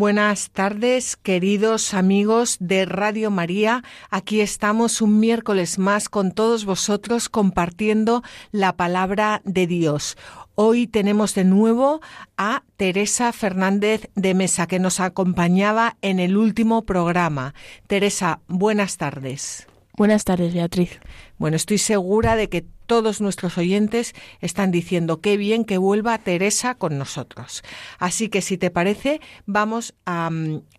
Buenas tardes, queridos amigos de Radio María. Aquí estamos un miércoles más con todos vosotros compartiendo la palabra de Dios. Hoy tenemos de nuevo a Teresa Fernández de Mesa, que nos acompañaba en el último programa. Teresa, buenas tardes. Buenas tardes, Beatriz. Bueno, estoy segura de que todos nuestros oyentes están diciendo qué bien que vuelva Teresa con nosotros. Así que si te parece, vamos a,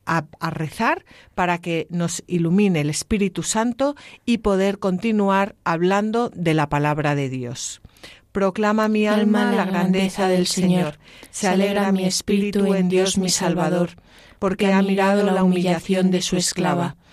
a, rezar para que nos ilumine el Espíritu Santo y poder continuar hablando de la palabra de Dios. Proclama mi alma la grandeza del Señor. Se alegra mi espíritu en Dios mi Salvador, porque ha mirado la humillación de su esclava.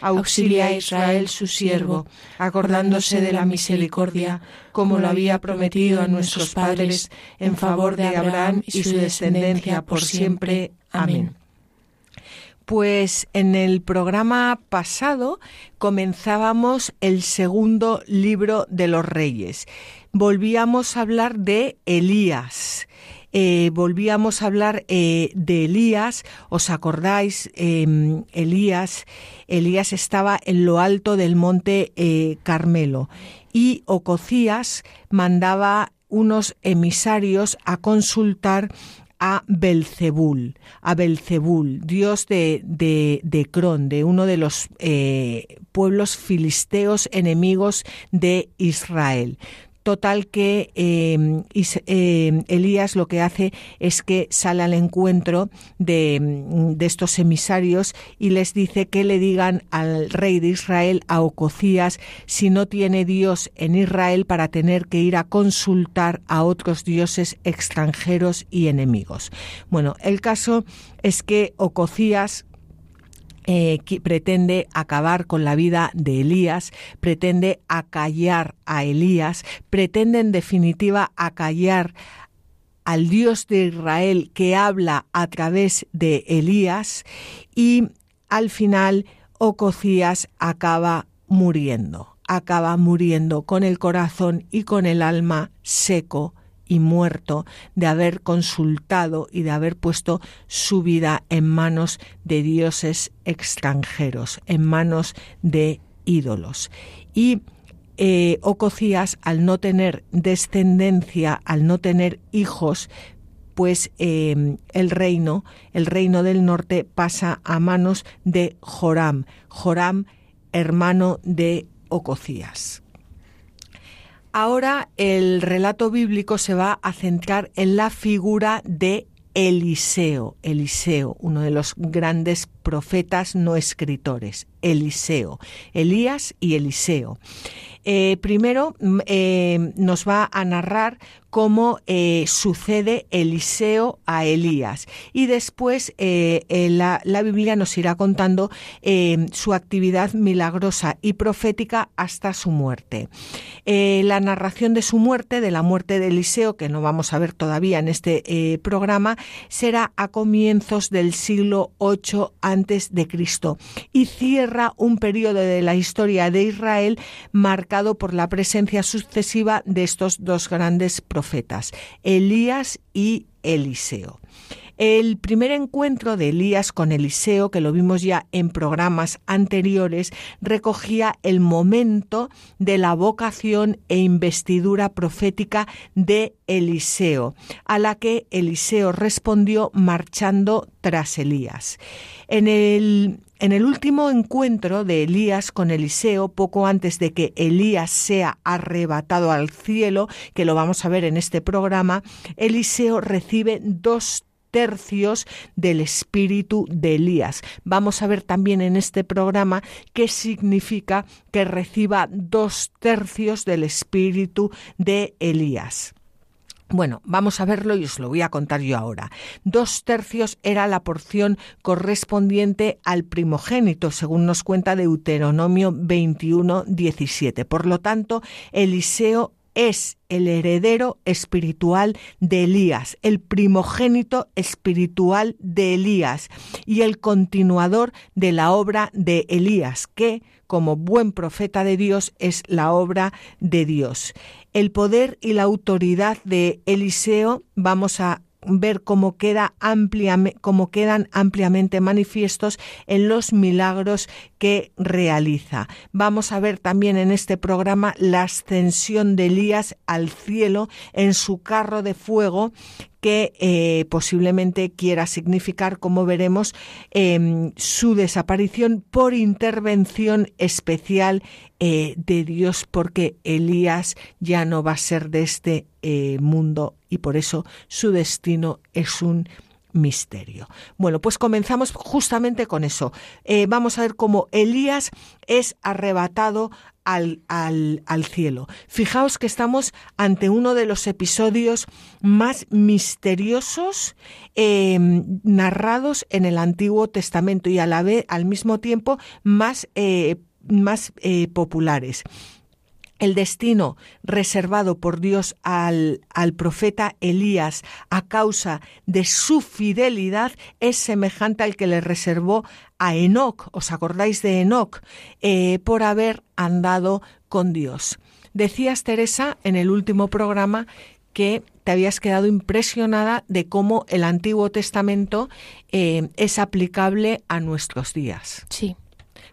auxilia a Israel su siervo, acordándose de la misericordia, como lo había prometido a nuestros padres, en favor de Abraham y su descendencia por siempre. Amén. Pues en el programa pasado comenzábamos el segundo libro de los reyes. Volvíamos a hablar de Elías. Eh, volvíamos a hablar eh, de Elías, ¿os acordáis? Em, Elías, Elías estaba en lo alto del monte eh, Carmelo y Ococías mandaba unos emisarios a consultar a Belzebul, a Belzebul, dios de, de, de Cron, de uno de los pueblos filisteos enemigos de Israel. Total que em, em, Elías lo que hace es que sale al encuentro de, de, estos emisarios y les dice que le digan al rey de Israel, a Ococías, si no tiene Dios en Israel para tener que ir a consultar a otros dioses extranjeros y enemigos. Bueno, el caso es que Ococías eh, pretende acabar con la vida de Elías, pretende acallar a Elías, pretende en definitiva acallar al Dios de Israel que habla a través de Elías y al final Ococías acaba muriendo, acaba muriendo con el corazón y con el alma seco y muerto de haber consultado y de haber puesto su vida en manos de dioses extranjeros, en manos de ídolos. Y eh, Ococías, al no tener descendencia, al no tener hijos, pues em, el reino, el reino del norte pasa a manos de Joram, Joram, hermano de Ococías. Ahora el relato bíblico se va a centrar en la figura de Eliseo, Eliseo, uno de los grandes profetas no escritores, Eliseo, Elías y Eliseo. Eh, primero mm, eh, nos va a narrar cómo eh, sucede Eliseo a Elías y después la, la, Biblia nos irá contando su actividad milagrosa y profética hasta su muerte. la narración de su muerte, de la muerte de Eliseo, que no vamos a ver todavía en este programa, será a comienzos del siglo 8 antes de Cristo y cierra un periodo de la historia de Israel marcado por la presencia sucesiva de estos dos grandes profetas, Elías y Eliseo. El primer encuentro de Elías con Eliseo, que lo vimos ya en programas anteriores, recogía el momento de la vocación e investidura profética de Eliseo, a la que Eliseo respondió marchando tras Elías. En el en el último encuentro de Elías con Eliseo, poco antes de que Elías sea arrebatado al cielo, que lo vamos a ver en este programa, Eliseo recibe dos tercios del espíritu de Elías. Vamos a ver también en este programa qué significa que reciba dos tercios del espíritu de Elías. Bueno, vamos a verlo y os lo voy a contar yo ahora. Dos tercios era la porción correspondiente al primogénito, según nos cuenta Deuteronomio 21, 17. Por lo tanto, Eliseo es el heredero espiritual de Elías, el primogénito espiritual de Elías y el continuador de la obra de Elías, que, como buen profeta de Dios, es la obra de Dios. El poder y la autoridad de Eliseo vamos a ver cómo, queda cómo quedan ampliamente manifiestos en los milagros que realiza. Vamos a ver también en este programa la ascensión de Elías al cielo en su carro de fuego que eh, posiblemente quiera significar, como veremos, em, su desaparición por intervención especial eh, de Dios, porque Elías ya no va a ser de este eh, mundo y por eso su destino es un misterio. Bueno, pues comenzamos justamente con eso. vamos a ver cómo Elías es arrebatado al, al, cielo. Fijaos que estamos ante uno de los episodios más misteriosos em, narrados en el Antiguo Testamento y a la vez, al mismo tiempo, más, eh, más eh, populares el destino reservado por Dios al, al, profeta Elías a causa de su fidelidad es semejante al que le reservó a Enoc, ¿os acordáis de Enoc? Eh, por haber andado con Dios. Decías, Teresa, en el último programa que te habías quedado impresionada de cómo el Antiguo Testamento eh, es aplicable a nuestros días. Sí.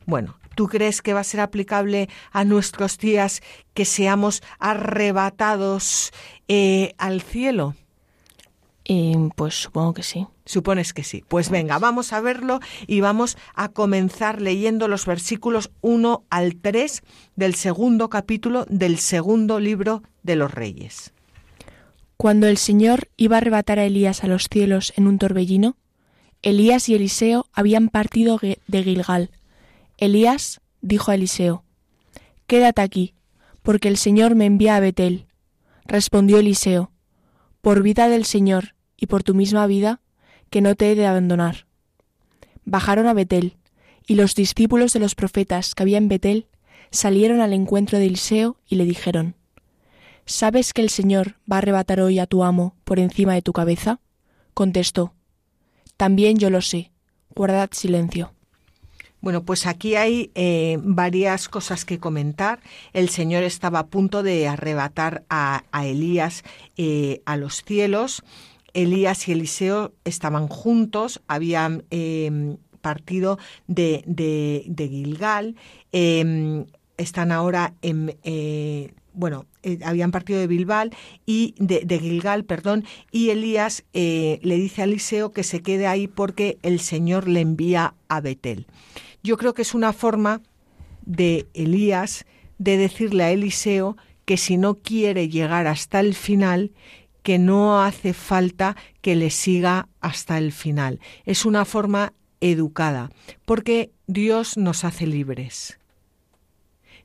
Bueno, ¿Tú crees que va a ser aplicable a nuestros días que seamos arrebatados eh, al cielo? pues supongo que sí. Supones que sí. Pues venga, vamos a verlo y vamos a comenzar leyendo los versículos 1 al 3 del segundo capítulo del segundo libro de los Reyes. Cuando el Señor iba a arrebatar a Elías a los cielos en un torbellino, Elías y Eliseo habían partido de Gilgal Elías dijo a Eliseo, Quédate aquí, porque el Señor me envía a Betel. Respondió Eliseo, Por vida del Señor y por tu misma vida, que no te he de abandonar. Bajaron a Betel, y los discípulos de los profetas que había en Betel salieron al encuentro de Eliseo y le dijeron, ¿Sabes que el Señor va a arrebatar hoy a tu amo por encima de tu cabeza? Contestó, También yo lo sé, guardad silencio. Bueno, pues aquí hay eh, varias cosas que comentar. El Señor estaba a punto de arrebatar a, Elías eh, a los cielos. Elías y Eliseo estaban juntos, habían em, partido de, Gilgal, em, están ahora en eh, bueno, habían partido de Bilbal y de, de Gilgal, perdón, y Elías le dice a Eliseo que se quede ahí porque el Señor le envía a Betel. Yo creo que es una forma de Elías de decirle a Eliseo que si no quiere llegar hasta el final, que no hace falta que le siga hasta el final. Es una forma educada, porque Dios nos hace libres.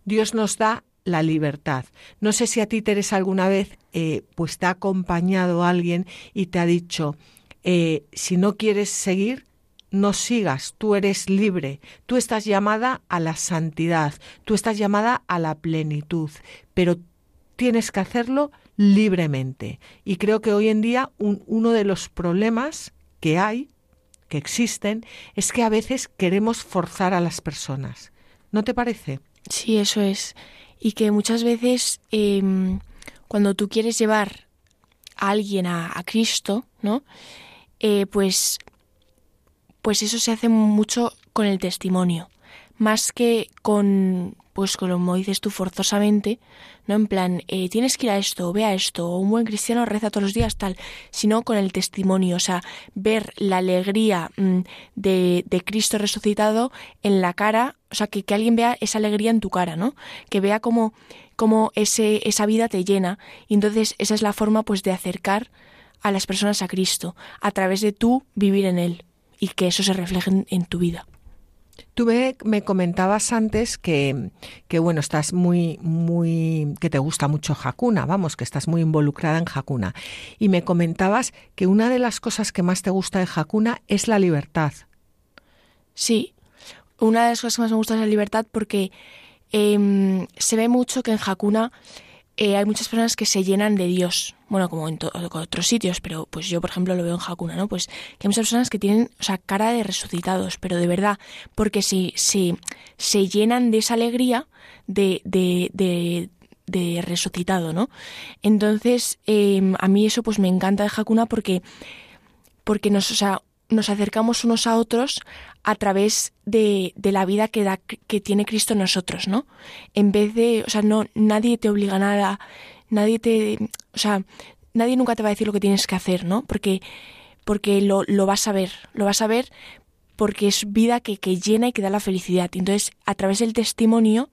Dios nos da la libertad. No sé si a ti, Teresa, alguna vez eh, pues te ha acompañado alguien y te ha dicho, eh, si no quieres seguir, no sigas, tú eres libre, tú estás llamada a la santidad, tú estás llamada a la plenitud, pero tienes que hacerlo libremente. Y creo que hoy en día uno de los problemas que hay, que existen, es que a veces queremos forzar a las personas. ¿No te parece? Sí, eso es. Y que muchas veces em, cuando tú quieres llevar a alguien a, Cristo, ¿no? Eh, pues pues eso se hace mucho con el testimonio. más que con, pues como dices tú, forzosamente, no en plan, eh, tienes que ir a esto, ve a esto, o un buen cristiano reza todos los días, tal, sino con el testimonio, o sea, ver la alegría mm, de, de, Cristo resucitado en la cara, o sea, que, que, alguien vea esa alegría en tu cara, ¿no? Que vea cómo, cómo ese, esa vida te llena. Y entonces esa es la forma, pues, de acercar a las personas a Cristo, a través de tú vivir en Él, y que eso se refleje en, en tu vida. Tú me, comentabas antes que, que, bueno, estás muy, muy, que te gusta mucho Hakuna, vamos, que estás muy involucrada en Hakuna. Y me comentabas que una de las cosas que más te gusta de Hakuna es la libertad. Sí, una de las cosas que más me gusta es la libertad porque eh, se ve mucho que en Hakuna eh, hay muchas personas que se llenan de Dios, bueno, como en otros sitios, pero pues yo, por ejemplo, lo veo en Hakuna, ¿no? Pues que hay muchas personas que tienen, o sea, cara de resucitados, pero de verdad, porque si, si se llenan de esa alegría de, de, de, de resucitado, ¿no? Entonces, eh, a mí eso pues me encanta de Hakuna porque, porque nos, o sea, nos acercamos unos a otros a través de, de, la vida que da que tiene Cristo en nosotros, ¿no? En vez de, o sea, no nadie te obliga a nada, nadie te, o sea, nadie nunca te va a decir lo que tienes que hacer, ¿no? Porque porque lo, lo vas a ver, lo vas a ver porque es vida que, que llena y que da la felicidad. Entonces, a través del testimonio,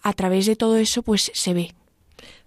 a través de todo eso, pues se ve.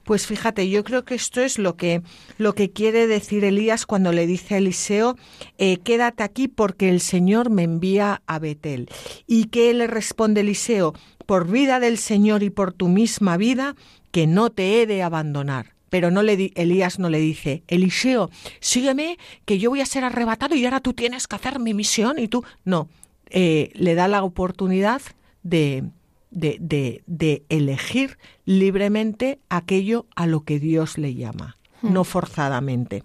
Pues fíjate, yo creo que esto es lo que, lo que quiere decir Elías cuando le dice a Eliseo, eh, quédate aquí porque el Señor me envía a Betel. ¿Y qué le responde Eliseo? Por vida del Señor y por tu misma vida, que no te he de abandonar. Pero no le Elías no le dice, Eliseo, sígueme, que yo voy a ser arrebatado y ahora tú tienes que hacer mi misión y tú. No, eh, le da la oportunidad de, de, de, de elegir libremente aquello a lo que Dios le llama, hmm. no forzadamente.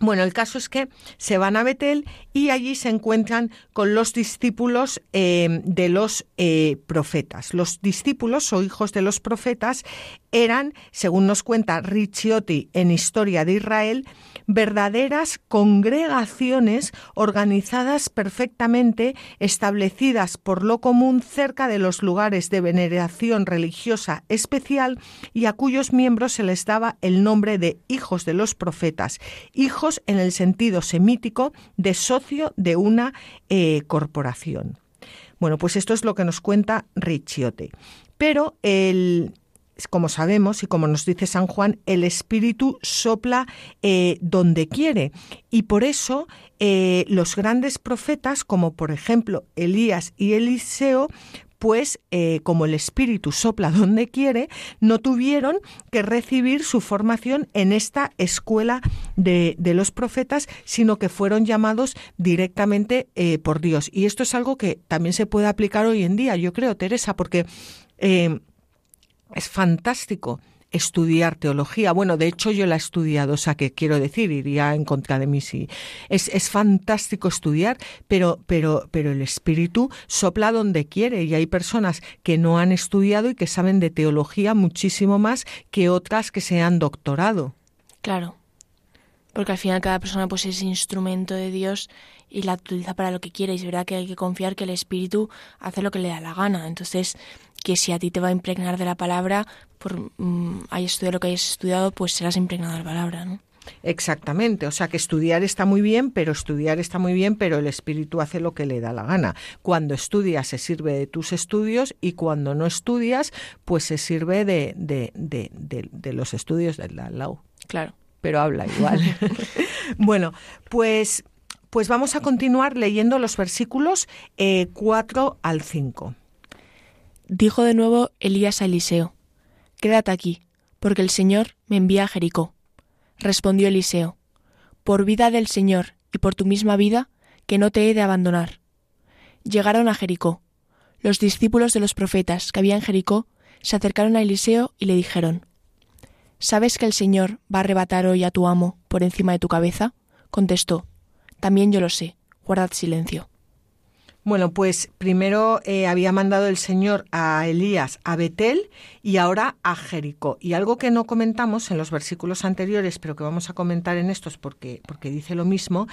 Bueno, el caso es que se van a Betel y allí se encuentran con los discípulos eh, de los eh, profetas. Los discípulos o hijos de los profetas eran, según nos cuenta Ricciotti en Historia de Israel, verdaderas congregaciones organizadas perfectamente, establecidas por lo común cerca de los lugares de veneración religiosa especial y a cuyos miembros se les daba el nombre de hijos de los profetas, hijos en el sentido semítico de socio de una eh, corporación. Bueno, pues esto es lo que nos cuenta Ricciotti. Pero el, como sabemos y como nos dice San Juan, el Espíritu sopla eh, donde quiere. Y por eso eh, los grandes profetas, como por ejemplo Elías y Eliseo, pues eh, como el Espíritu sopla donde quiere, no tuvieron que recibir su formación en esta escuela de, los profetas, sino que fueron llamados directamente por Dios. Y esto es algo que también se puede aplicar hoy en día, yo creo, Teresa, porque es fantástico estudiar teología. Bueno, de hecho yo la he estudiado, o sea que quiero decir, iría en contra de mí sí. Es, es fantástico estudiar, pero, pero, pero el espíritu sopla donde quiere y hay personas que no han estudiado y que saben de teología muchísimo más que otras que se han doctorado. Claro. Porque al final cada persona pues es instrumento de Dios y la utiliza para lo que quiere. Y es verdad que hay que confiar que el Espíritu hace lo que le da la gana. Entonces, que si a ti te va a impregnar de la palabra, por mm, hayas estudiado lo que hayas estudiado, pues serás impregnado de la palabra, ¿no? Exactamente, o sea que estudiar está muy bien, pero estudiar está muy bien, pero el espíritu hace lo que le da la gana. Cuando estudias se sirve de tus estudios y cuando no estudias, pues se sirve de, de, de, de los estudios del lado. Claro. Pero habla igual. bueno, pues, pues vamos a continuar leyendo los versículos eh, 4 al 5. Dijo de nuevo Elías a Eliseo, Quédate aquí, porque el Señor me envía a Jericó. Respondió Eliseo, Por vida del Señor y por tu misma vida, que no te he de abandonar. Llegaron a Jericó. Los discípulos de los profetas que había en Jericó se acercaron a Eliseo y le dijeron, ¿Sabes que el Señor va a arrebatar hoy a tu amo por encima de tu cabeza? Contestó, También yo lo sé, guardad silencio. Bueno, pues primero eh, había mandado el Señor a Elías a Betel y ahora a Jericó. Y algo que no comentamos en los versículos anteriores, pero que vamos a comentar en estos porque, porque dice lo mismo,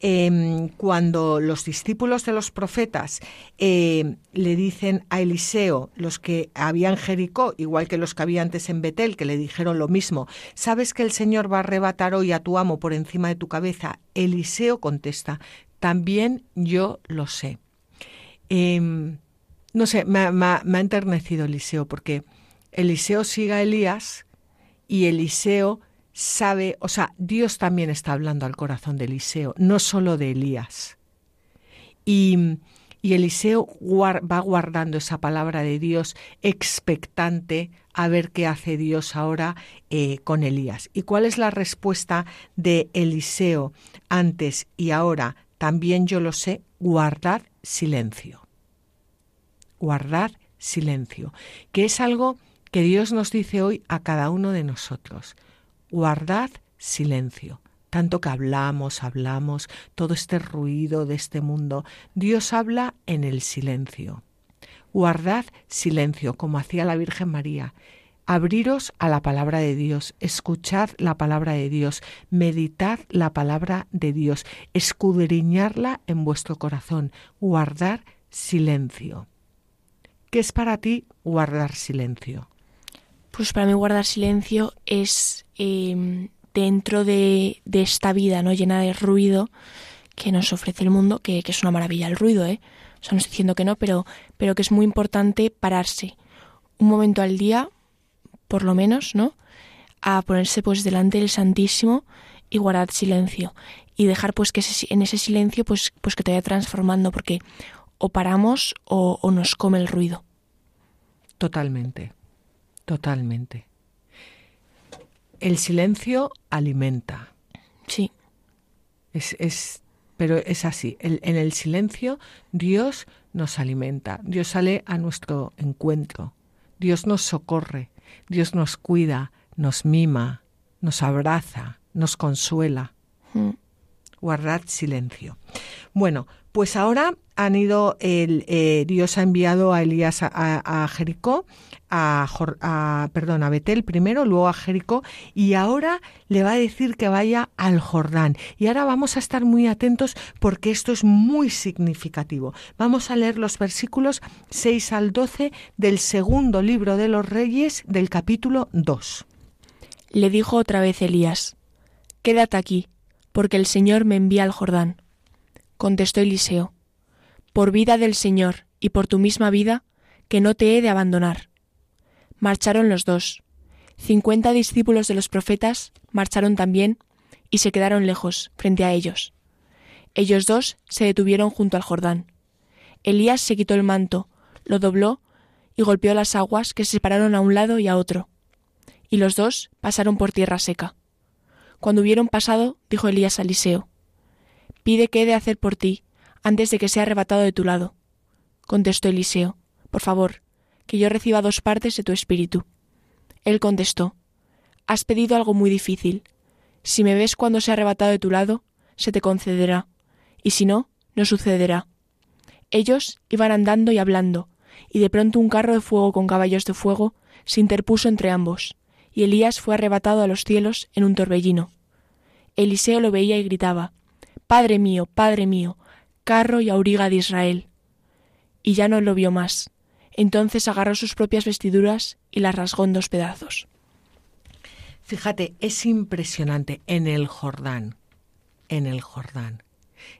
em, cuando los discípulos de los profetas eh, le dicen a Eliseo, los que habían Jericó, igual que los que había antes en Betel, que le dijeron lo mismo, ¿sabes que el Señor va a arrebatar hoy a tu amo por encima de tu cabeza? Eliseo contesta, también yo lo sé. Em, no sé, me, ha enternecido Eliseo porque Eliseo sigue a Elías y Eliseo sabe, o sea, Dios también está hablando al corazón de Eliseo, no solo de Elías. Y, Eliseo va guardando esa palabra de Dios expectante a ver qué hace Dios ahora eh, con Elías. ¿Y cuál es la respuesta de Eliseo antes y ahora? También yo lo sé, guardad silencio. Guardad silencio, que es algo que Dios nos dice hoy a cada uno de nosotros. Guardad silencio. Tanto que hablamos, hablamos, todo este ruido de este mundo, Dios habla en el silencio. Guardad silencio, como hacía la Virgen María. Abriros a la palabra de Dios, escuchad la palabra de Dios, meditad la palabra de Dios, escudriñarla en vuestro corazón, guardar silencio. ¿Qué es para ti guardar silencio? Pues para mí guardar silencio es em, dentro de, esta vida no llena de ruido que nos ofrece el mundo, que, que, es una maravilla el ruido, ¿eh? O sea, no estoy diciendo que no, pero, pero que es muy importante pararse un momento al día por lo menos, ¿no? A ponerse pues delante del Santísimo y guardar silencio y dejar pues que en ese silencio pues, pues que te vaya transformando porque o paramos o, o nos come el ruido. Totalmente, totalmente. El silencio alimenta. Sí. Es, es pero es así. en el silencio Dios nos alimenta. Dios sale a nuestro encuentro. Dios nos socorre. Dios nos cuida, nos mima, nos abraza, nos consuela. Mm. Guardad silencio. Bueno, pues ahora han ido, el, eh, Dios ha enviado a Elías a, Jericó, a, perdón, a Betel primero, luego a Jericó, y ahora le va a decir que vaya al Jordán. Y ahora vamos a estar muy atentos porque esto es muy significativo. Vamos a leer los versículos 6 al 12 del segundo libro de los Reyes del capítulo 2. Le dijo otra vez Elías, Quédate aquí, porque el Señor me envía al Jordán. Contestó Eliseo, por vida del Señor y por tu misma vida, que no te he de abandonar. Marcharon los dos. Cincuenta discípulos de los profetas marcharon también y se quedaron lejos, frente a ellos. Ellos dos se detuvieron junto al Jordán. Elías se quitó el manto, lo dobló y golpeó las aguas que se separaron a un lado y a otro. Y los dos pasaron por tierra seca. Cuando hubieron pasado, dijo Elías a Eliseo, Pide que he de hacer por ti, antes de que sea arrebatado de tu lado. Contestó Eliseo, Por favor, que yo reciba dos partes de tu espíritu. Él contestó, Has pedido algo muy difícil. Si me ves cuando sea arrebatado de tu lado, se te concederá, y si no, no sucederá. Ellos iban andando y hablando, y de pronto un carro de fuego con caballos de fuego se interpuso entre ambos, y Elías fue arrebatado a los cielos en un torbellino. Eliseo lo veía y gritaba, Padre mío, Padre mío, carro y auriga de Israel. Y ya no lo vio más. Entonces agarró sus propias vestiduras y las rasgó en dos pedazos. Fíjate, es impresionante en el Jordán, en el Jordán.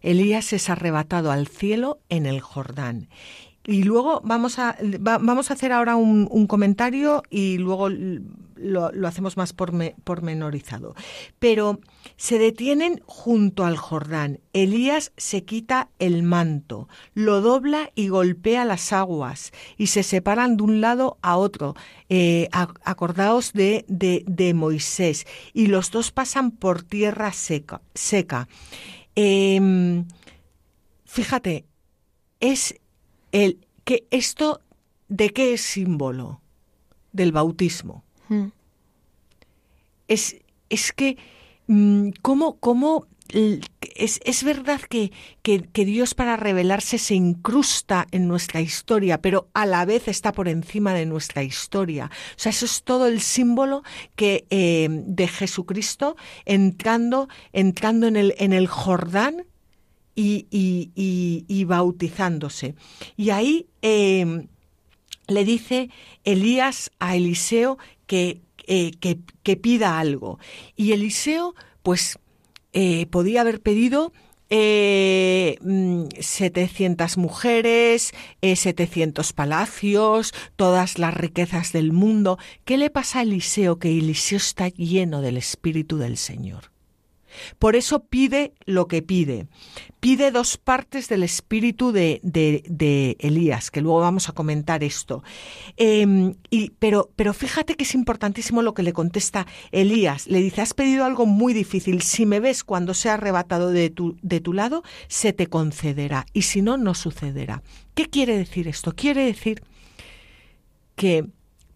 Elías es arrebatado al cielo en el Jordán. Y luego vamos a, vamos a hacer ahora un, comentario y luego lo, hacemos más pormenorizado. Pero se detienen junto al Jordán. Elías se quita el manto, lo dobla y golpea las aguas y se separan de un lado a otro. Eh, acordaos de, de, Moisés. Y los dos pasan por tierra seca. seca. Em, fíjate, es el que esto de qué es símbolo del bautismo. Hmm. Es, es, que mm, cómo, cómo es, es verdad que, que, que, Dios para revelarse se incrusta en nuestra historia, pero a la vez está por encima de nuestra historia. O sea, eso es todo el símbolo que, eh, de Jesucristo entrando, entrando en, el, en el Jordán y, y, y, y bautizándose. Y ahí eh, le dice Elías a Eliseo que, eh, que, que, pida algo. Y Eliseo, pues, eh, podía haber pedido eh, 700 mm, mujeres, eh, 700 palacios, todas las riquezas del mundo. ¿Qué le pasa a Eliseo? Que Eliseo está lleno del Espíritu del Señor. Por eso pide lo que pide. Pide dos partes del espíritu de, de, de Elías, que luego vamos a comentar esto. Eh, y, pero, fíjate que es importantísimo lo que le contesta Elías. Le dice, has pedido algo muy difícil. Si me ves cuando sea arrebatado de de tu lado, se te concederá. Y si no, no sucederá. ¿Qué quiere decir esto? Quiere decir que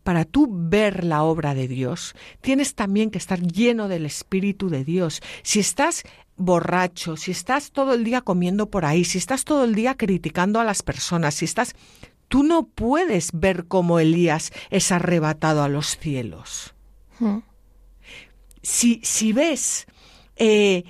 para tú ver la obra de Dios, tienes también que estar lleno del Espíritu de Dios. Si estás borracho, si estás todo el día comiendo por ahí, si estás todo el día criticando a las personas, si estás... Tú no puedes ver cómo Elías es arrebatado a los cielos. Hmm. Si, si ves eh,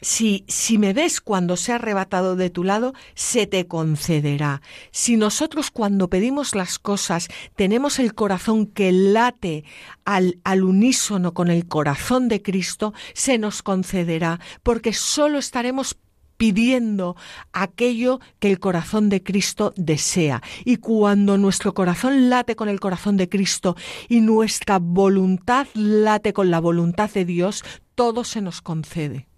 si, si me ves cuando sea arrebatado de tu lado, se te concederá. Si nosotros cuando pedimos las cosas tenemos el corazón que late al, al unísono con el corazón de Cristo, se nos concederá, porque solo estaremos pidiendo aquello que el corazón de Cristo desea. Y cuando nuestro corazón late con el corazón de Cristo y nuestra voluntad late con la voluntad de Dios, todo se nos concede.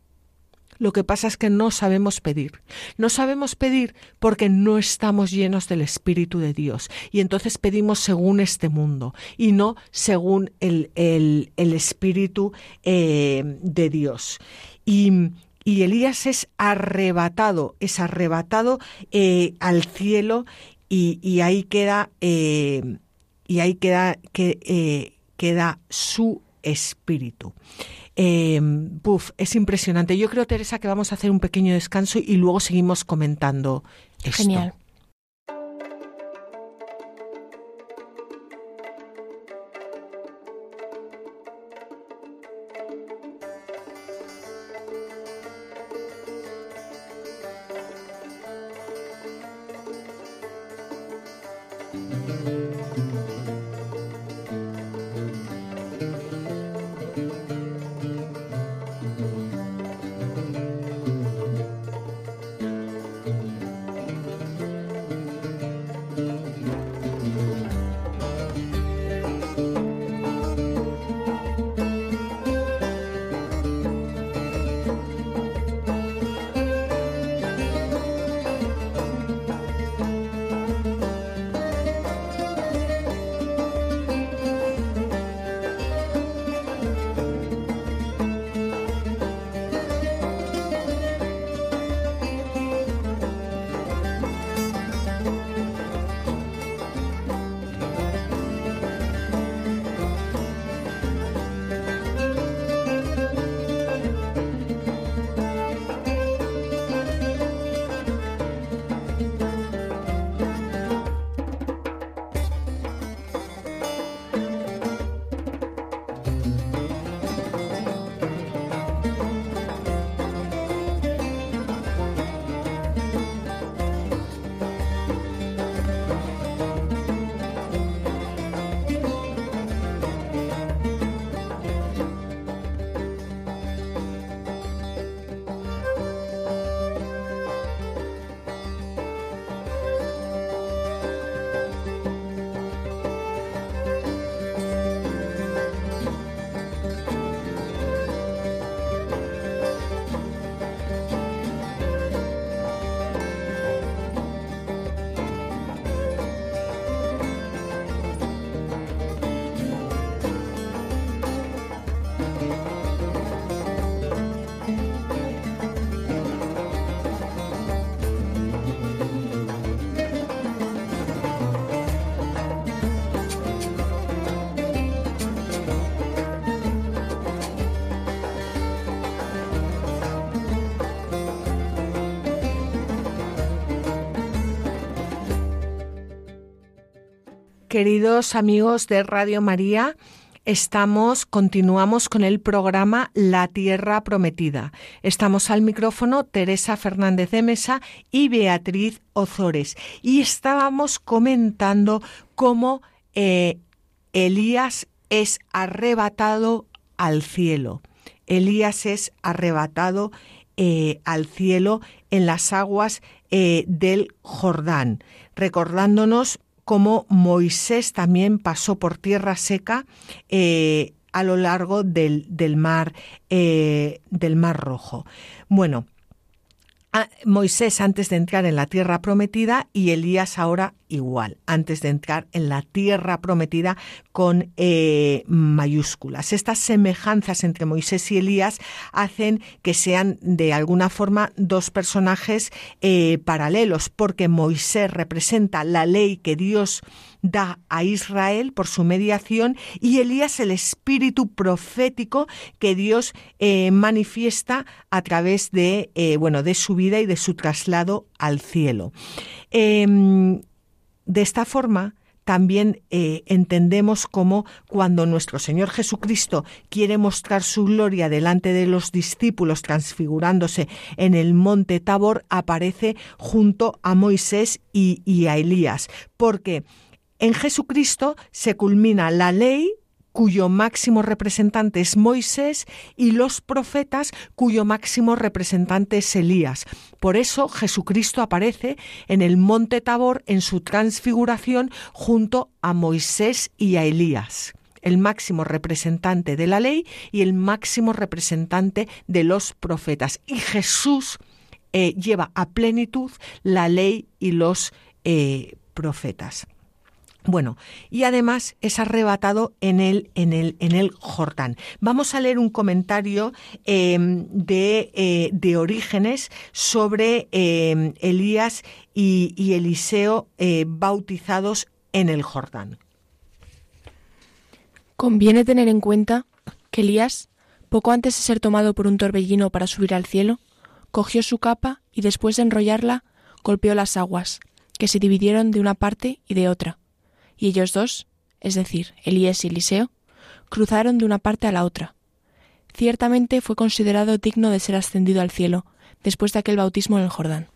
Lo que pasa es que no sabemos pedir. No sabemos pedir porque no estamos llenos del Espíritu de Dios. Y entonces pedimos según este mundo y no según el, el, el Espíritu eh, de Dios. Y, y, Elías es arrebatado, es arrebatado eh, al cielo y, y, ahí queda, eh, y ahí queda, que, queda su espíritu. Eh, es impresionante. Yo creo, Teresa, que vamos a hacer un pequeño descanso y luego seguimos comentando esto. Genial. Queridos amigos de Radio María, estamos, continuamos con el programa La Tierra Prometida. Estamos al micrófono Teresa Fernández de Mesa y Beatriz Ozores. Y estábamos comentando cómo eh, Elías es arrebatado al cielo. Elías es arrebatado eh, al cielo en las aguas eh, del Jordán, recordándonos cómo Moisés también pasó por tierra seca eh, a lo largo del, del mar, eh, del mar Rojo. Bueno, Moisés antes de entrar en la tierra prometida y Elías ahora igual, antes de entrar en la tierra prometida con eh, mayúsculas. Estas semejanzas entre Moisés y Elías hacen que sean de alguna forma dos personajes eh, paralelos, porque Moisés representa la ley que Dios da a Israel por su mediación y Elías el espíritu profético que Dios eh, manifiesta a través de, bueno, de su vida y de su traslado al cielo. Em, de esta forma, también eh, entendemos cómo cuando nuestro Señor Jesucristo quiere mostrar su gloria delante de los discípulos transfigurándose en el monte Tabor, aparece junto a Moisés y, y a Elías, porque en Jesucristo se culmina la ley, cuyo máximo representante es Moisés, y los profetas, cuyo máximo representante es Elías. Por eso Jesucristo aparece en el monte Tabor en su transfiguración junto a Moisés y a Elías el máximo representante de la ley y el máximo representante de los profetas. Y Jesús eh, lleva a plenitud la ley y los eh, profetas. Bueno, y además es arrebatado en el, en el, en el Jordán. Vamos a leer un comentario em, de, eh, de, Orígenes sobre em, Elías y, Eliseo eh, bautizados en el Jordán. Conviene tener en cuenta que Elías, poco antes de ser tomado por un torbellino para subir al cielo, cogió su capa y después de enrollarla golpeó las aguas, que se dividieron de una parte y de otra y ellos dos, es decir, Elías y Eliseo, cruzaron de una parte a la otra. Ciertamente fue considerado digno de ser ascendido al cielo después de aquel bautismo en el Jordán.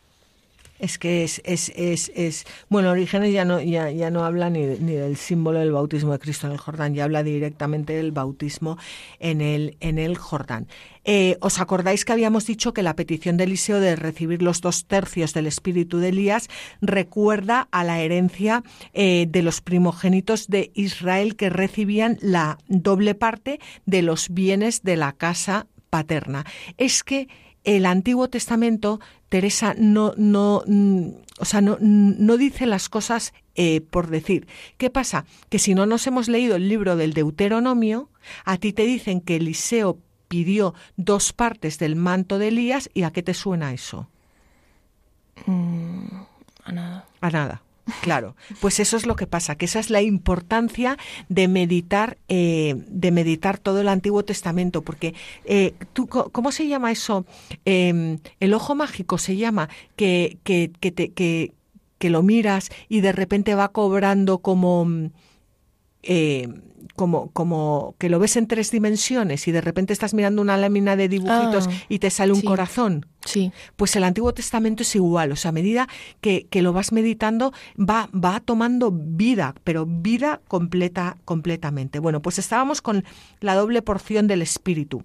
Es que es, es, es, es bueno, Orígenes ya no, ya, ya no habla ni, ni, del símbolo del bautismo de Cristo en el Jordán, ya habla directamente del bautismo en el, en el Jordán. Eh, ¿Os acordáis que habíamos dicho que la petición de Eliseo de recibir los dos tercios del espíritu de Elías recuerda a la herencia eh, de los primogénitos de Israel que recibían la doble parte de los bienes de la casa paterna? Es que el Antiguo Testamento, Teresa, no, no, mm, o sea, no, no dice las cosas eh, por decir. ¿Qué pasa? Que si no nos hemos leído el libro del Deuteronomio, a ti te dicen que Eliseo pidió dos partes del manto de Elías y a qué te suena eso? Mm, a nada. A nada. Claro, pues eso es lo que pasa, que esa es la importancia de meditar, eh, de meditar todo el Antiguo Testamento, porque eh, tú, ¿cómo se llama eso? Em, el ojo mágico se llama que que, que, te, que, que lo miras y de repente va cobrando como eh, como, como que lo ves en tres dimensiones y de repente estás mirando una lámina de dibujitos ah, y te sale un corazón. Sí. Pues el Antiguo Testamento es igual, o sea, a medida que, que, lo vas meditando, va, va tomando vida, pero vida completa, completamente. Bueno, pues estábamos con la doble porción del Espíritu.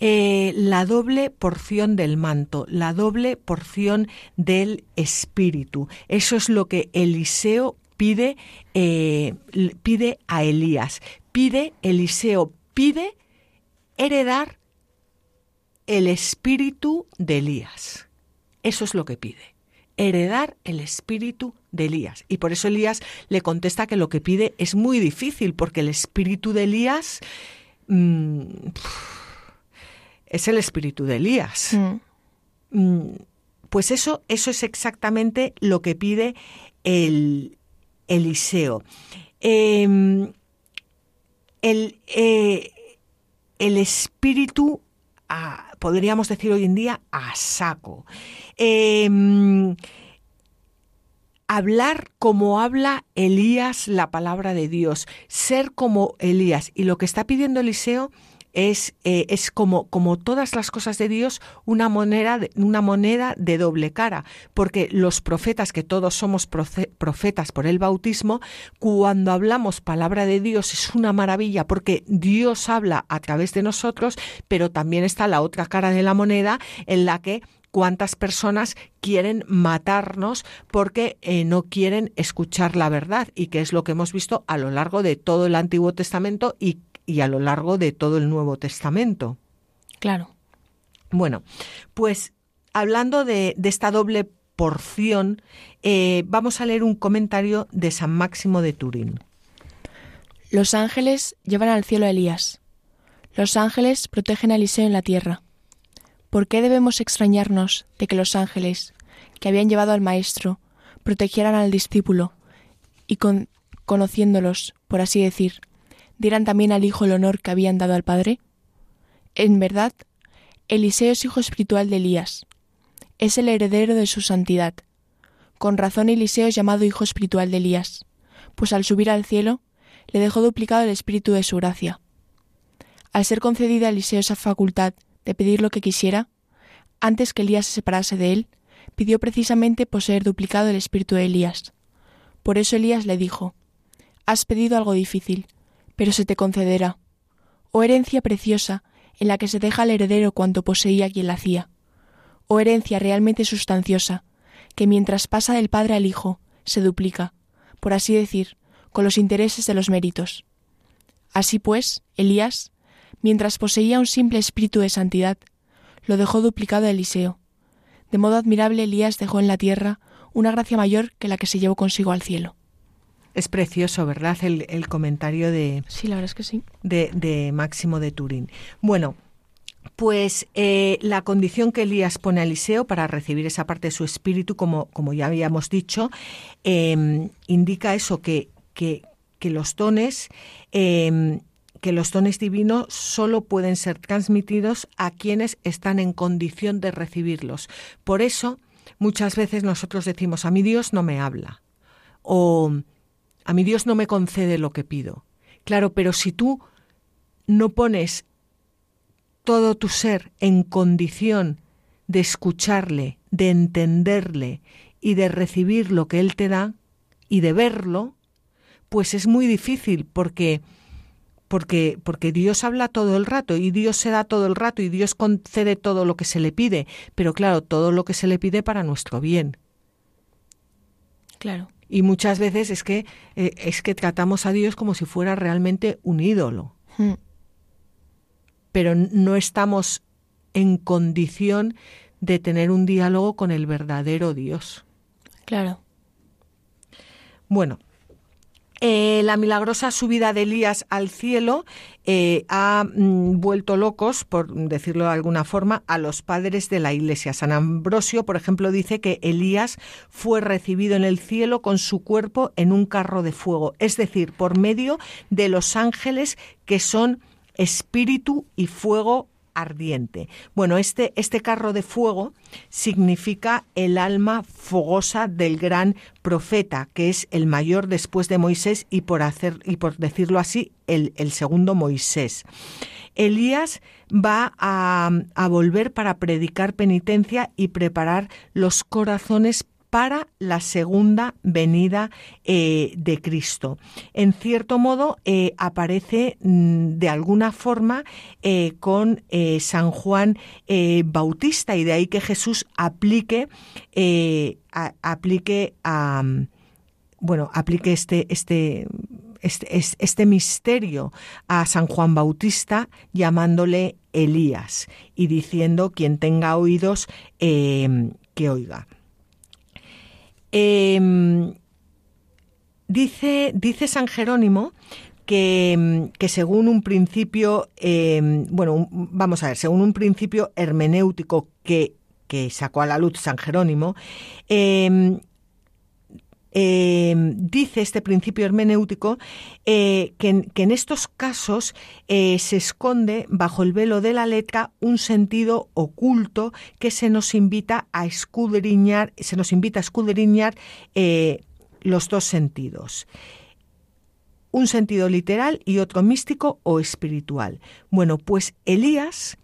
Eh, la doble porción del manto, la doble porción del espíritu. Eso es lo que Eliseo pide, eh, pide a Elías, pide Eliseo, pide heredar el espíritu de Elías. Eso es lo que pide, heredar el espíritu de Elías. Y por eso Elías le contesta que lo que pide es muy difícil, porque el espíritu de Elías mm, es el espíritu de Elías. Mm. Mm, pues eso, eso es exactamente lo que pide el, Eliseo. Em, el, eh, el, espíritu, podríamos decir hoy en día, a saco. Em, hablar como habla Elías la palabra de Dios, ser como Elías. Y lo que está pidiendo Eliseo es, eh, es como, como todas las cosas de Dios, una moneda, una moneda de doble cara, porque los profetas, que todos somos profetas por el bautismo, cuando hablamos palabra de Dios es una maravilla, porque Dios habla a través de nosotros, pero también está la otra cara de la moneda en la que cuántas personas quieren matarnos porque eh, no quieren escuchar la verdad y que es lo que hemos visto a lo largo de todo el Antiguo Testamento y, y a lo largo de todo el Nuevo Testamento. Claro. Bueno, pues hablando de, de esta doble porción, eh, vamos a leer un comentario de San Máximo de Turín. Los ángeles llevan al cielo a Elías. Los ángeles protegen a Eliseo en la tierra. ¿Por qué debemos extrañarnos de que los ángeles, que habían llevado al Maestro, protegieran al discípulo y con, conociéndolos, por así decir, dieran también al Hijo el honor que habían dado al Padre? En verdad, Eliseo es hijo espiritual de Elías. Es el heredero de su santidad. Con razón Eliseo es llamado hijo espiritual de Elías, pues al subir al cielo le dejó duplicado el espíritu de su gracia. Al ser concedida a Eliseo esa facultad de pedir lo que quisiera, antes que Elías se separase de él, pidió precisamente poseer duplicado el espíritu de Elías. Por eso Elías le dijo, Has pedido algo difícil, pero se te concederá. Oh herencia preciosa, en la que se deja al heredero cuanto poseía quien la hacía. Oh herencia realmente sustanciosa, que mientras pasa del padre al hijo, se duplica, por así decir, con los intereses de los méritos. Así pues, Elías, mientras poseía un simple espíritu de santidad, lo dejó duplicado a Eliseo. De modo admirable Elías dejó en la tierra una gracia mayor que la que se llevó consigo al cielo. Es precioso, ¿verdad? El, comentario de. Sí, la verdad es que sí. De, Máximo de Turín. Bueno, pues eh, la condición que Elías pone a Eliseo para recibir esa parte de su espíritu, como, como ya habíamos dicho, em, indica eso, que, que, que los dones em, que los dones divinos solo pueden ser transmitidos a quienes están en condición de recibirlos. Por eso, muchas veces nosotros decimos, a mi Dios no me habla, o a mi Dios no me concede lo que pido. Claro, pero si tú no pones todo tu ser en condición de escucharle, de entenderle y de recibir lo que Él te da y de verlo, pues es muy difícil porque porque, porque Dios habla todo el rato y Dios se da todo el rato y Dios concede todo lo que se le pide, pero claro, todo lo que se le pide para nuestro bien. Claro. Y muchas veces es que eh, es que tratamos a Dios como si fuera realmente un ídolo. Hmm. Pero no estamos en condición de tener un diálogo con el verdadero Dios. Claro. Bueno, eh, la milagrosa subida de Elías al cielo eh, ha mm, vuelto locos, por decirlo de alguna forma, a los padres de la Iglesia. San Ambrosio, por ejemplo, dice que Elías fue recibido en el cielo con su cuerpo en un carro de fuego, es decir, por medio de los ángeles que son espíritu y fuego ardiente. Bueno, este, este carro de fuego significa el alma fogosa del gran profeta, que es el mayor después de Moisés y por, hacer, y por decirlo así, el, el segundo Moisés. Elías va a, a volver para predicar penitencia y preparar los corazones para la segunda venida eh, de Cristo. En cierto modo, eh, aparece mm, de alguna forma eh, con San Juan Bautista y de ahí que Jesús aplique, aplique bueno, aplique este, este, este, este, misterio a San Juan Bautista llamándole Elías y diciendo quien tenga oídos que oiga. Em, dice, dice San Jerónimo que, que, según un principio, em, bueno, vamos a ver, según un principio hermenéutico que, que sacó a la luz San Jerónimo, em, eh, dice este principio hermenéutico eh, que, en, estos casos eh, se esconde bajo el velo de la letra un sentido oculto que se nos invita a escudriñar, se nos invita a escudriñar los dos sentidos un sentido literal y otro místico o espiritual. Bueno, pues Elías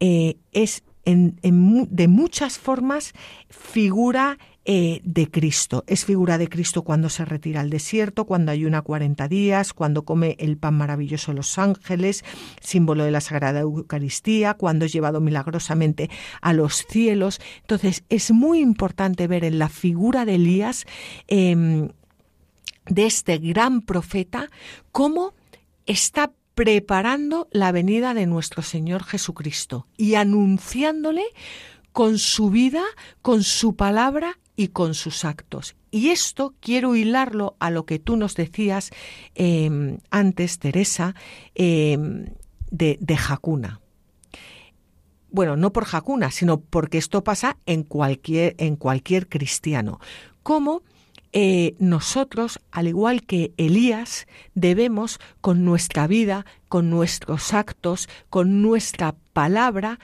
es de muchas formas figura eh, de Cristo. Es figura de Cristo cuando se retira al desierto, cuando ayuna 40 días, cuando come el pan maravilloso de los ángeles, símbolo de la Sagrada Eucaristía, cuando es llevado milagrosamente a los cielos. Entonces, es muy importante ver en la figura de Elías, em, de este gran profeta, cómo está preparando la venida de nuestro Señor Jesucristo y anunciándole con su vida, con su palabra y con sus actos. Y esto quiero hilarlo a lo que tú nos decías em, antes, Teresa, em, de, de Jacuna. Bueno, no por Jacuna, sino porque esto pasa en cualquier, en cualquier cristiano. Como eh, nosotros, al igual que Elías, debemos con nuestra vida, con nuestros actos, con nuestra palabra,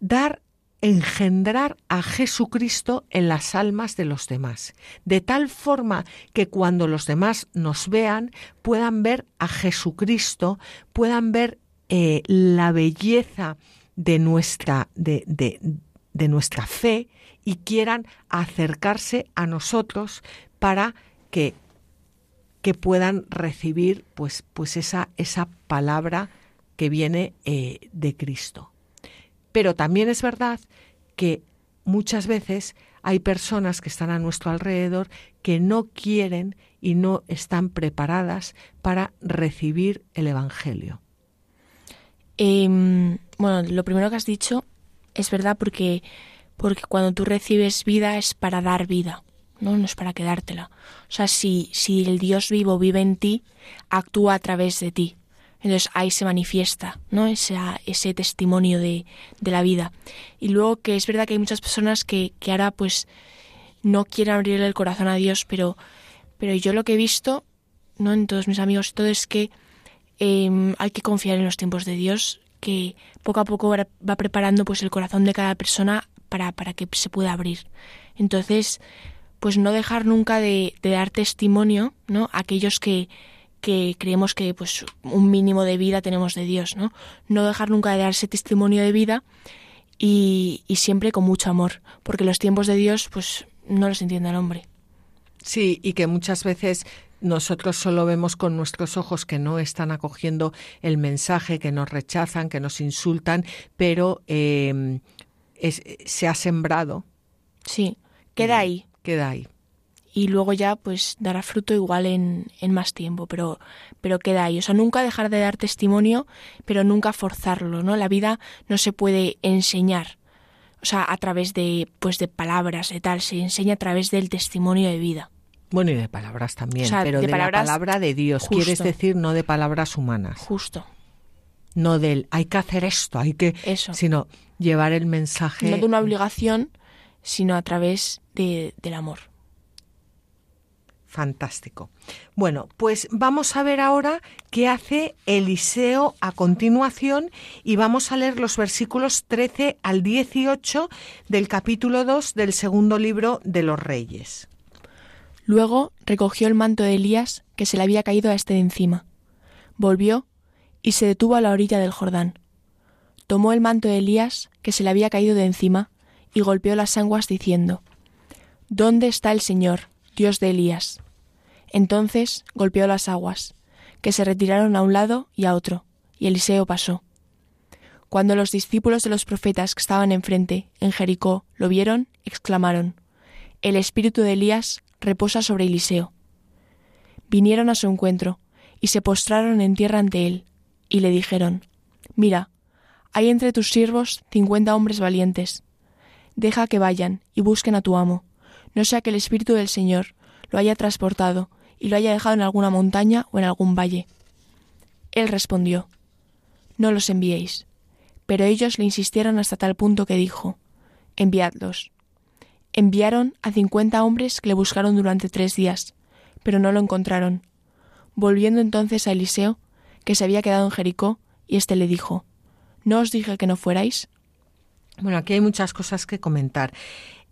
dar engendrar a Jesucristo en las almas de los demás, de tal forma que cuando los demás nos vean puedan ver a Jesucristo, puedan ver eh, la belleza de nuestra, de, de, nuestra fe y quieran acercarse a nosotros para que, que puedan recibir pues, pues esa, esa palabra que viene eh, de Cristo. Pero también es verdad que muchas veces hay personas que están a nuestro alrededor que no quieren y no están preparadas para recibir el Evangelio. Em, bueno, lo primero que has dicho es verdad porque, porque cuando tú recibes vida es para dar vida, ¿no? no es para quedártela. O sea, si, si el Dios vivo vive en ti, actúa a través de ti. Entonces ahí se manifiesta ¿no? ese, ese testimonio de, de, la vida. Y luego que es verdad que hay muchas personas que, que ahora pues no quieren abrirle el corazón a Dios, pero, pero yo lo que he visto, ¿no? en todos mis amigos, todo es que em, hay que confiar en los tiempos de Dios, que poco a poco va preparando pues el corazón de cada persona para, para que se pueda abrir. Entonces, pues no dejar nunca de, de dar testimonio, ¿no? A aquellos que, que creemos que pues un mínimo de vida tenemos de Dios, ¿no? No dejar nunca de dar ese testimonio de vida y, y siempre con mucho amor, porque los tiempos de Dios pues no los entiende el hombre. Sí, y que muchas veces nosotros solo vemos con nuestros ojos que no están acogiendo el mensaje, que nos rechazan, que nos insultan, pero eh, se ha sembrado. Sí, queda ahí. Queda ahí y luego ya pues dará fruto igual en, en, más tiempo, pero, pero queda ahí. O sea, nunca dejar de dar testimonio, pero nunca forzarlo, ¿no? La vida no se puede enseñar, o sea, a través de, pues de palabras, de tal, se enseña a través del testimonio de vida. Bueno, y de palabras también, pero de, la palabra de Dios, quieres decir, no de palabras humanas. Justo. No del hay que hacer esto, hay que. Eso. Sino llevar el mensaje. No de una obligación, sino a través de, del amor. Fantástico. Bueno, pues vamos a ver ahora qué hace Eliseo a continuación y vamos a leer los versículos 13 al 18 del capítulo 2 del segundo libro de los Reyes. Luego recogió el manto de Elías que se le había caído a este de encima. Volvió y se detuvo a la orilla del Jordán. Tomó el manto de Elías que se le había caído de encima y golpeó las aguas diciendo, ¿Dónde está el Señor, Dios de Elías. Entonces golpeó las aguas, que se retiraron a un lado y a otro, y Eliseo pasó. Cuando los discípulos de los profetas que estaban enfrente, en Jericó, lo vieron, exclamaron, El espíritu de Elías reposa sobre Eliseo. Vinieron a su encuentro, y se postraron en tierra ante él, y le dijeron, Mira, hay entre tus siervos cincuenta hombres valientes. Deja que vayan y busquen a tu amo, no sea que el Espíritu del Señor lo haya transportado y lo haya dejado en alguna montaña o en algún valle. Él respondió, No los enviéis. Pero ellos le insistieron hasta tal punto que dijo, Enviadlos. Enviaron a cincuenta hombres que le buscaron durante tres días, pero no lo encontraron. Volviendo entonces a Eliseo, que se había quedado en Jericó, y éste le dijo, ¿No os dije que no fuerais? Bueno, aquí hay muchas cosas que comentar.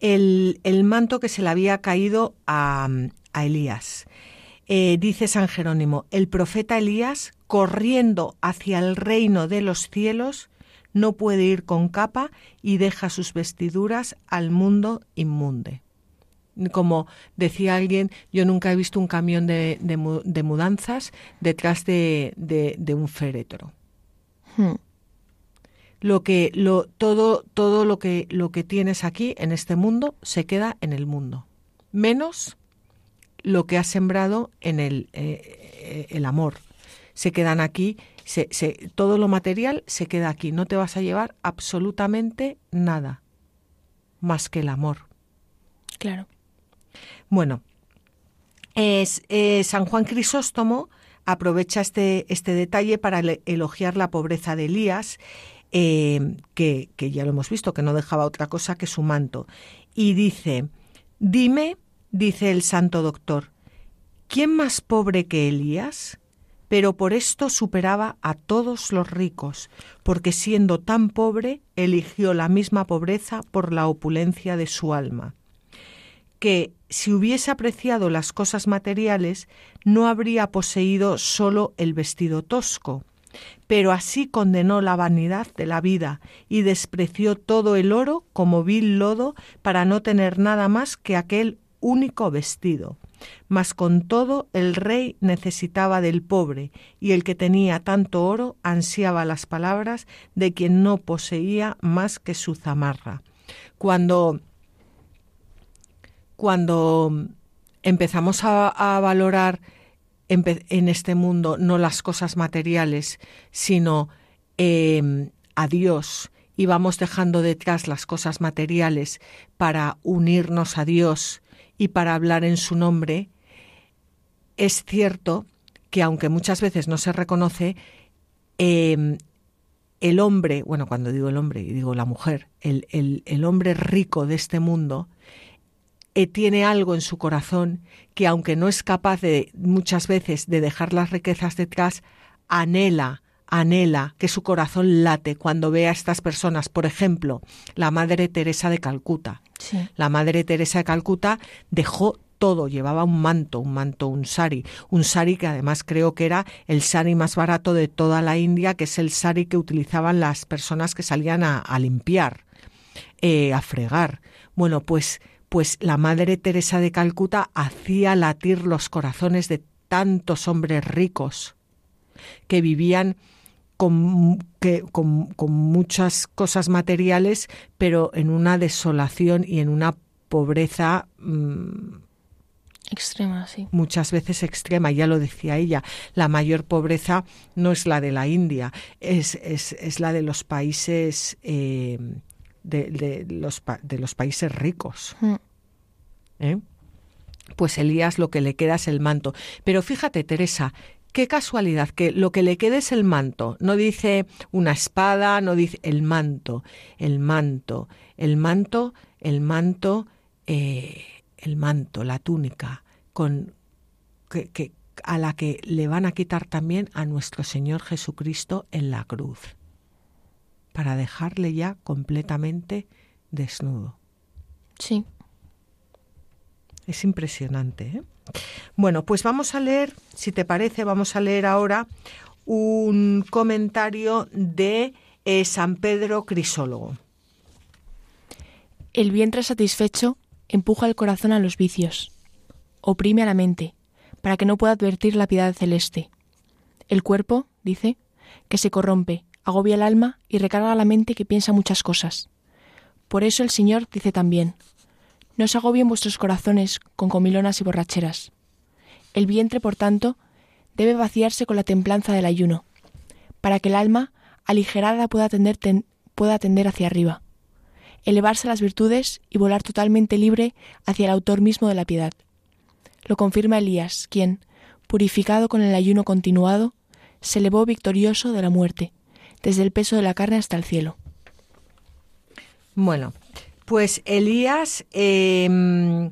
El, manto que se le había caído a, Elías. Eh, dice San Jerónimo, el profeta Elías, corriendo hacia el reino de los cielos, no puede ir con capa y deja sus vestiduras al mundo inmunde. Como decía alguien, yo nunca he visto un camión de, mudanzas detrás de, un féretro. Hmm. Lo que, lo, todo, todo lo que, lo que tienes aquí en este mundo se queda en el mundo, menos lo que has sembrado en el, eh, el amor. Se quedan aquí se, todo lo material se queda aquí. No te vas a llevar absolutamente nada más que el amor. Claro. Bueno, es, eh, San Juan Crisóstomo aprovecha este, este detalle para elogiar la pobreza de Elías, eh, que, que ya lo hemos visto, que no dejaba otra cosa que su manto. Y dice, dime, dice el santo doctor, ¿quién más pobre que Elías? pero por esto superaba a todos los ricos, porque siendo tan pobre eligió la misma pobreza por la opulencia de su alma, que si hubiese apreciado las cosas materiales no habría poseído sólo el vestido tosco, pero así condenó la vanidad de la vida y despreció todo el oro como vil lodo para no tener nada más que aquel único vestido mas con todo el rey necesitaba del pobre, y el que tenía tanto oro ansiaba las palabras de quien no poseía más que su zamarra. Cuando, cuando empezamos a, valorar en, este mundo no las cosas materiales, sino em, a Dios, y vamos dejando detrás las cosas materiales para unirnos a Dios y para hablar en su nombre, es cierto que aunque muchas veces no se reconoce, em, el hombre, bueno, cuando digo el hombre, digo la mujer, el, el, hombre rico de este mundo, tiene algo en su corazón que aunque no es capaz de muchas veces de dejar las riquezas detrás, anhela, anhela que su corazón late cuando ve a estas personas. Por ejemplo, la Madre Teresa de Calcuta. La Madre Teresa de Calcuta dejó todo, llevaba un manto, un manto, un sari, un sari que además creo que era el sari más barato de toda la India, que es el sari que utilizaban las personas que salían a, limpiar, eh, a fregar. Bueno, pues, pues la Madre Teresa de Calcuta hacía latir los corazones de tantos hombres ricos que vivían con, que, con, muchas cosas materiales, pero en una desolación y en una pobreza mm, extrema, sí. Muchas veces extrema, ya lo decía ella, la mayor pobreza no es la de la India, es, es, es la de los países eh, de, los, de los países ricos. Mm. ¿Eh? Pues Elías lo que le queda es el manto. Pero fíjate, Teresa, qué casualidad que lo que le quede es el manto. No dice una espada, no dice el manto, el manto, el manto, el manto, eh, el manto, la túnica, con que, a la que le van a quitar también a nuestro Señor Jesucristo en la cruz, para dejarle ya completamente desnudo. Sí. Es impresionante. ¿eh? Bueno, pues vamos a leer, si te parece, vamos a leer ahora un comentario de eh, San Pedro Crisólogo. El vientre satisfecho empuja el corazón a los vicios, oprime a la mente, para que no pueda advertir la piedad celeste. El cuerpo, dice, que se corrompe, agobia el alma y recarga la mente que piensa muchas cosas. Por eso el Señor dice también, no os agobien vuestros corazones con comilonas y borracheras. El vientre, por tanto, debe vaciarse con la templanza del ayuno, para que el alma, aligerada, pueda tender, pueda tender hacia arriba, elevarse a las virtudes y volar totalmente libre hacia el autor mismo de la piedad. Lo confirma Elías, quien, purificado con el ayuno continuado, se elevó victorioso de la muerte, desde el peso de la carne hasta el cielo. Bueno, Pues Elías, em,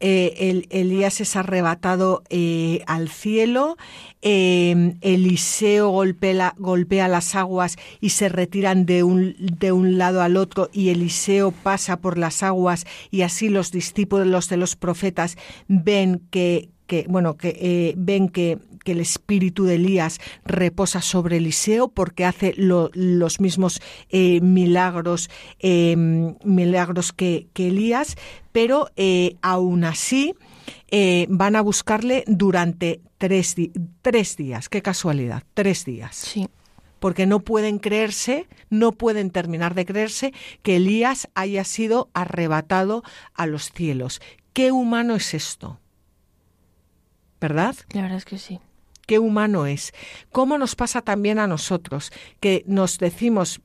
eh, Elías es arrebatado eh, al cielo, em, Eliseo golpea, golpea, las aguas y se retiran de un, de un lado al otro y Eliseo pasa por las aguas y así los discípulos de los profetas ven que, que bueno que eh, ven que, que, el espíritu de Elías reposa sobre Eliseo porque hace los mismos eh, milagros em, milagros que, que, Elías pero eh, aún así van a buscarle durante tres, tres días qué casualidad tres días sí porque no pueden creerse, no pueden terminar de creerse que Elías haya sido arrebatado a los cielos. ¿Qué humano es esto? ¿verdad? La verdad es que sí. Qué humano es. ¿Cómo nos pasa también a nosotros, que nos decimos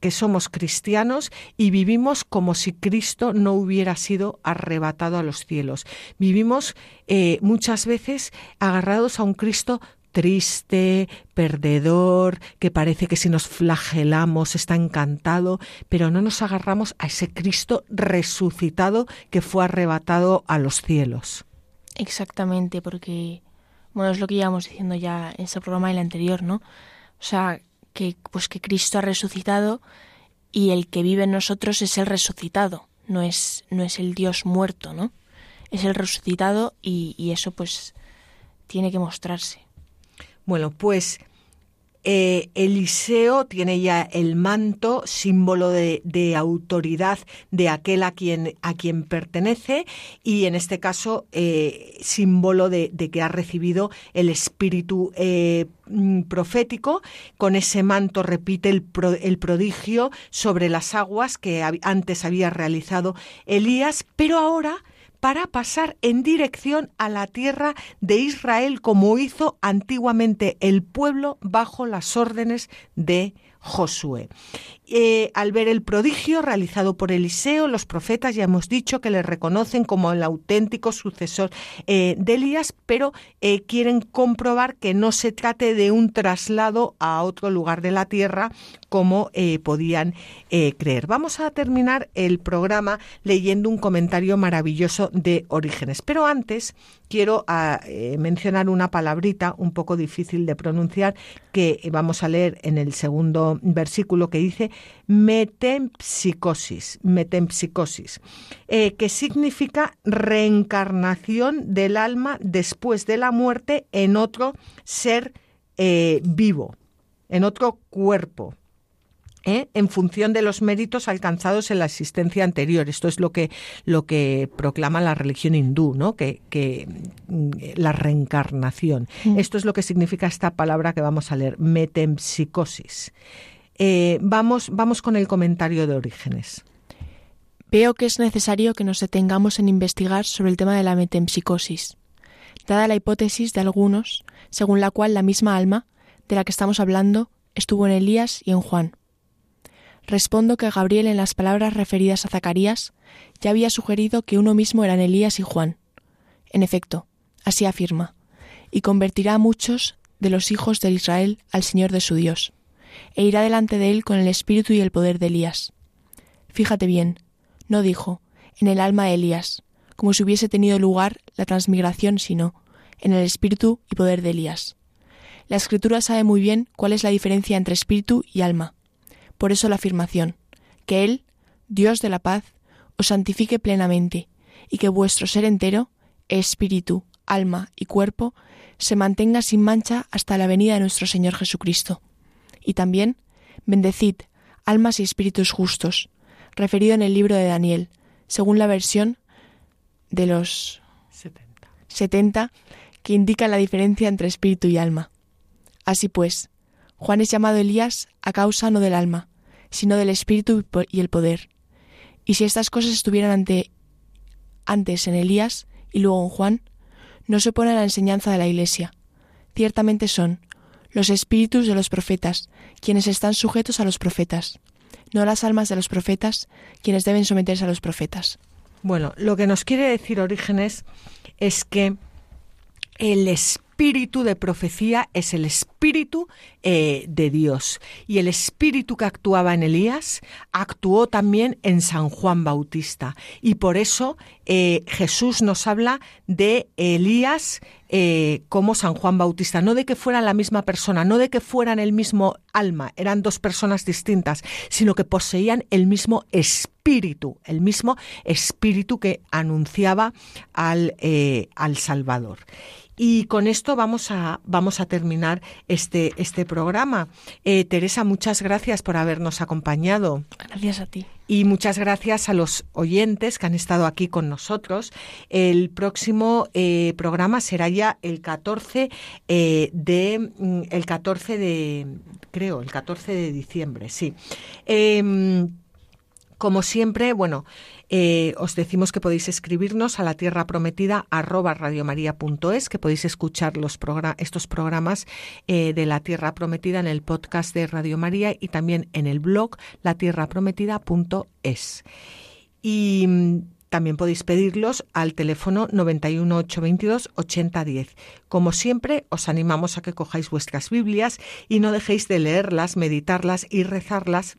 que somos cristianos y vivimos como si Cristo no hubiera sido arrebatado a los cielos? Vivimos eh, muchas veces agarrados a un Cristo triste, perdedor, que parece que si nos flagelamos está encantado, pero no nos agarramos a ese Cristo resucitado que fue arrebatado a los cielos. Exactamente, porque, bueno, es lo que íbamos diciendo ya en ese programa y el anterior, ¿no? O sea, que, pues que Cristo ha resucitado y el que vive en nosotros es el resucitado, no es, no es el Dios muerto, ¿no? Es el resucitado y, y eso pues tiene que mostrarse. Bueno, pues eh, Eliseo tiene ya el manto, símbolo de, autoridad de aquel a quien, pertenece y en este caso eh, símbolo de, que ha recibido el espíritu eh, mm, profético. Con ese manto repite el, el prodigio sobre las aguas que antes había realizado Elías, pero ahora para pasar en dirección a la tierra de Israel como hizo antiguamente el pueblo bajo las órdenes de Josué. Eh, al ver el prodigio realizado por Eliseo, los profetas ya hemos dicho que le reconocen como el auténtico sucesor eh, de Elías, pero eh, quieren comprobar que no se trate de un traslado a otro lugar de la tierra como podían creer. Vamos a terminar el programa leyendo un comentario maravilloso de Orígenes, pero antes quiero ah, mencionar una palabrita un poco difícil de pronunciar que vamos a leer en el segundo versículo que dice metempsicosis, metempsicosis, eh, que significa reencarnación del alma después de la muerte en otro ser eh, vivo, en otro cuerpo. ¿eh? en función de los méritos alcanzados en la existencia anterior. Esto es lo que, lo que proclama la religión hindú, ¿no? que, que mm, la reencarnación. Mm. Esto es lo que significa esta palabra que vamos a leer, metempsicosis. Eh, vamos, vamos con el comentario de Orígenes. Veo que es necesario que nos detengamos en investigar sobre el tema de la metempsicosis, dada la hipótesis de algunos, según la cual la misma alma, de la que estamos hablando, estuvo en Elías y en Juan. Respondo que Gabriel en las palabras referidas a Zacarías ya había sugerido que uno mismo eran Elías y Juan. En efecto, así afirma, y convertirá a muchos de los hijos de Israel al Señor de su Dios e irá delante de él con el espíritu y el poder de Elías. Fíjate bien, no dijo, en el alma de Elías, como si hubiese tenido lugar la transmigración, sino en el espíritu y poder de Elías. La escritura sabe muy bien cuál es la diferencia entre espíritu y alma. Por eso la afirmación, que Él, Dios de la paz, os santifique plenamente, y que vuestro ser entero, espíritu, alma y cuerpo, se mantenga sin mancha hasta la venida de nuestro Señor Jesucristo y también Bendecid, almas y espíritus justos, referido en el libro de Daniel, según la versión de los 70, que indica la diferencia entre espíritu y alma. Así pues, Juan es llamado Elías a causa no del alma, sino del espíritu y el poder. Y si estas cosas estuvieran ante, antes en Elías y luego en Juan, no se opone a la enseñanza de la Iglesia. Ciertamente son, los espíritus de los profetas, quienes están sujetos a los profetas, no las almas de los profetas, quienes deben someterse a los profetas. Bueno, lo que nos quiere decir Orígenes es que el espíritu espíritu de profecía es el espíritu eh, de Dios. Y el espíritu que actuaba en Elías actuó también en San Juan Bautista. Y por eso eh, Jesús nos habla de Elías eh, como San Juan Bautista, no de que fueran la misma persona, no de que fueran el mismo alma, eran dos personas distintas, sino que poseían el mismo espíritu, el mismo espíritu que anunciaba al, al Salvador. Y con esto vamos a, vamos a terminar este, este programa. Eh, Teresa, muchas gracias por habernos acompañado. Gracias a ti. Y muchas gracias a los oyentes que han estado aquí con nosotros. El próximo eh, programa será ya el 14 eh, de mm, el 14 de creo el 14 de diciembre, sí. Em, como siempre, bueno, eh, os decimos que podéis escribirnos a la tierra prometida radiomaria.es, que podéis escuchar estos programas eh, de la tierra prometida en el podcast de Radio María y también en el blog latierraprometida.es. Y mm, también podéis pedirlos al teléfono 91 822 8010. Como siempre, os animamos a que cojáis vuestras Biblias y no dejéis de leerlas, meditarlas y rezarlas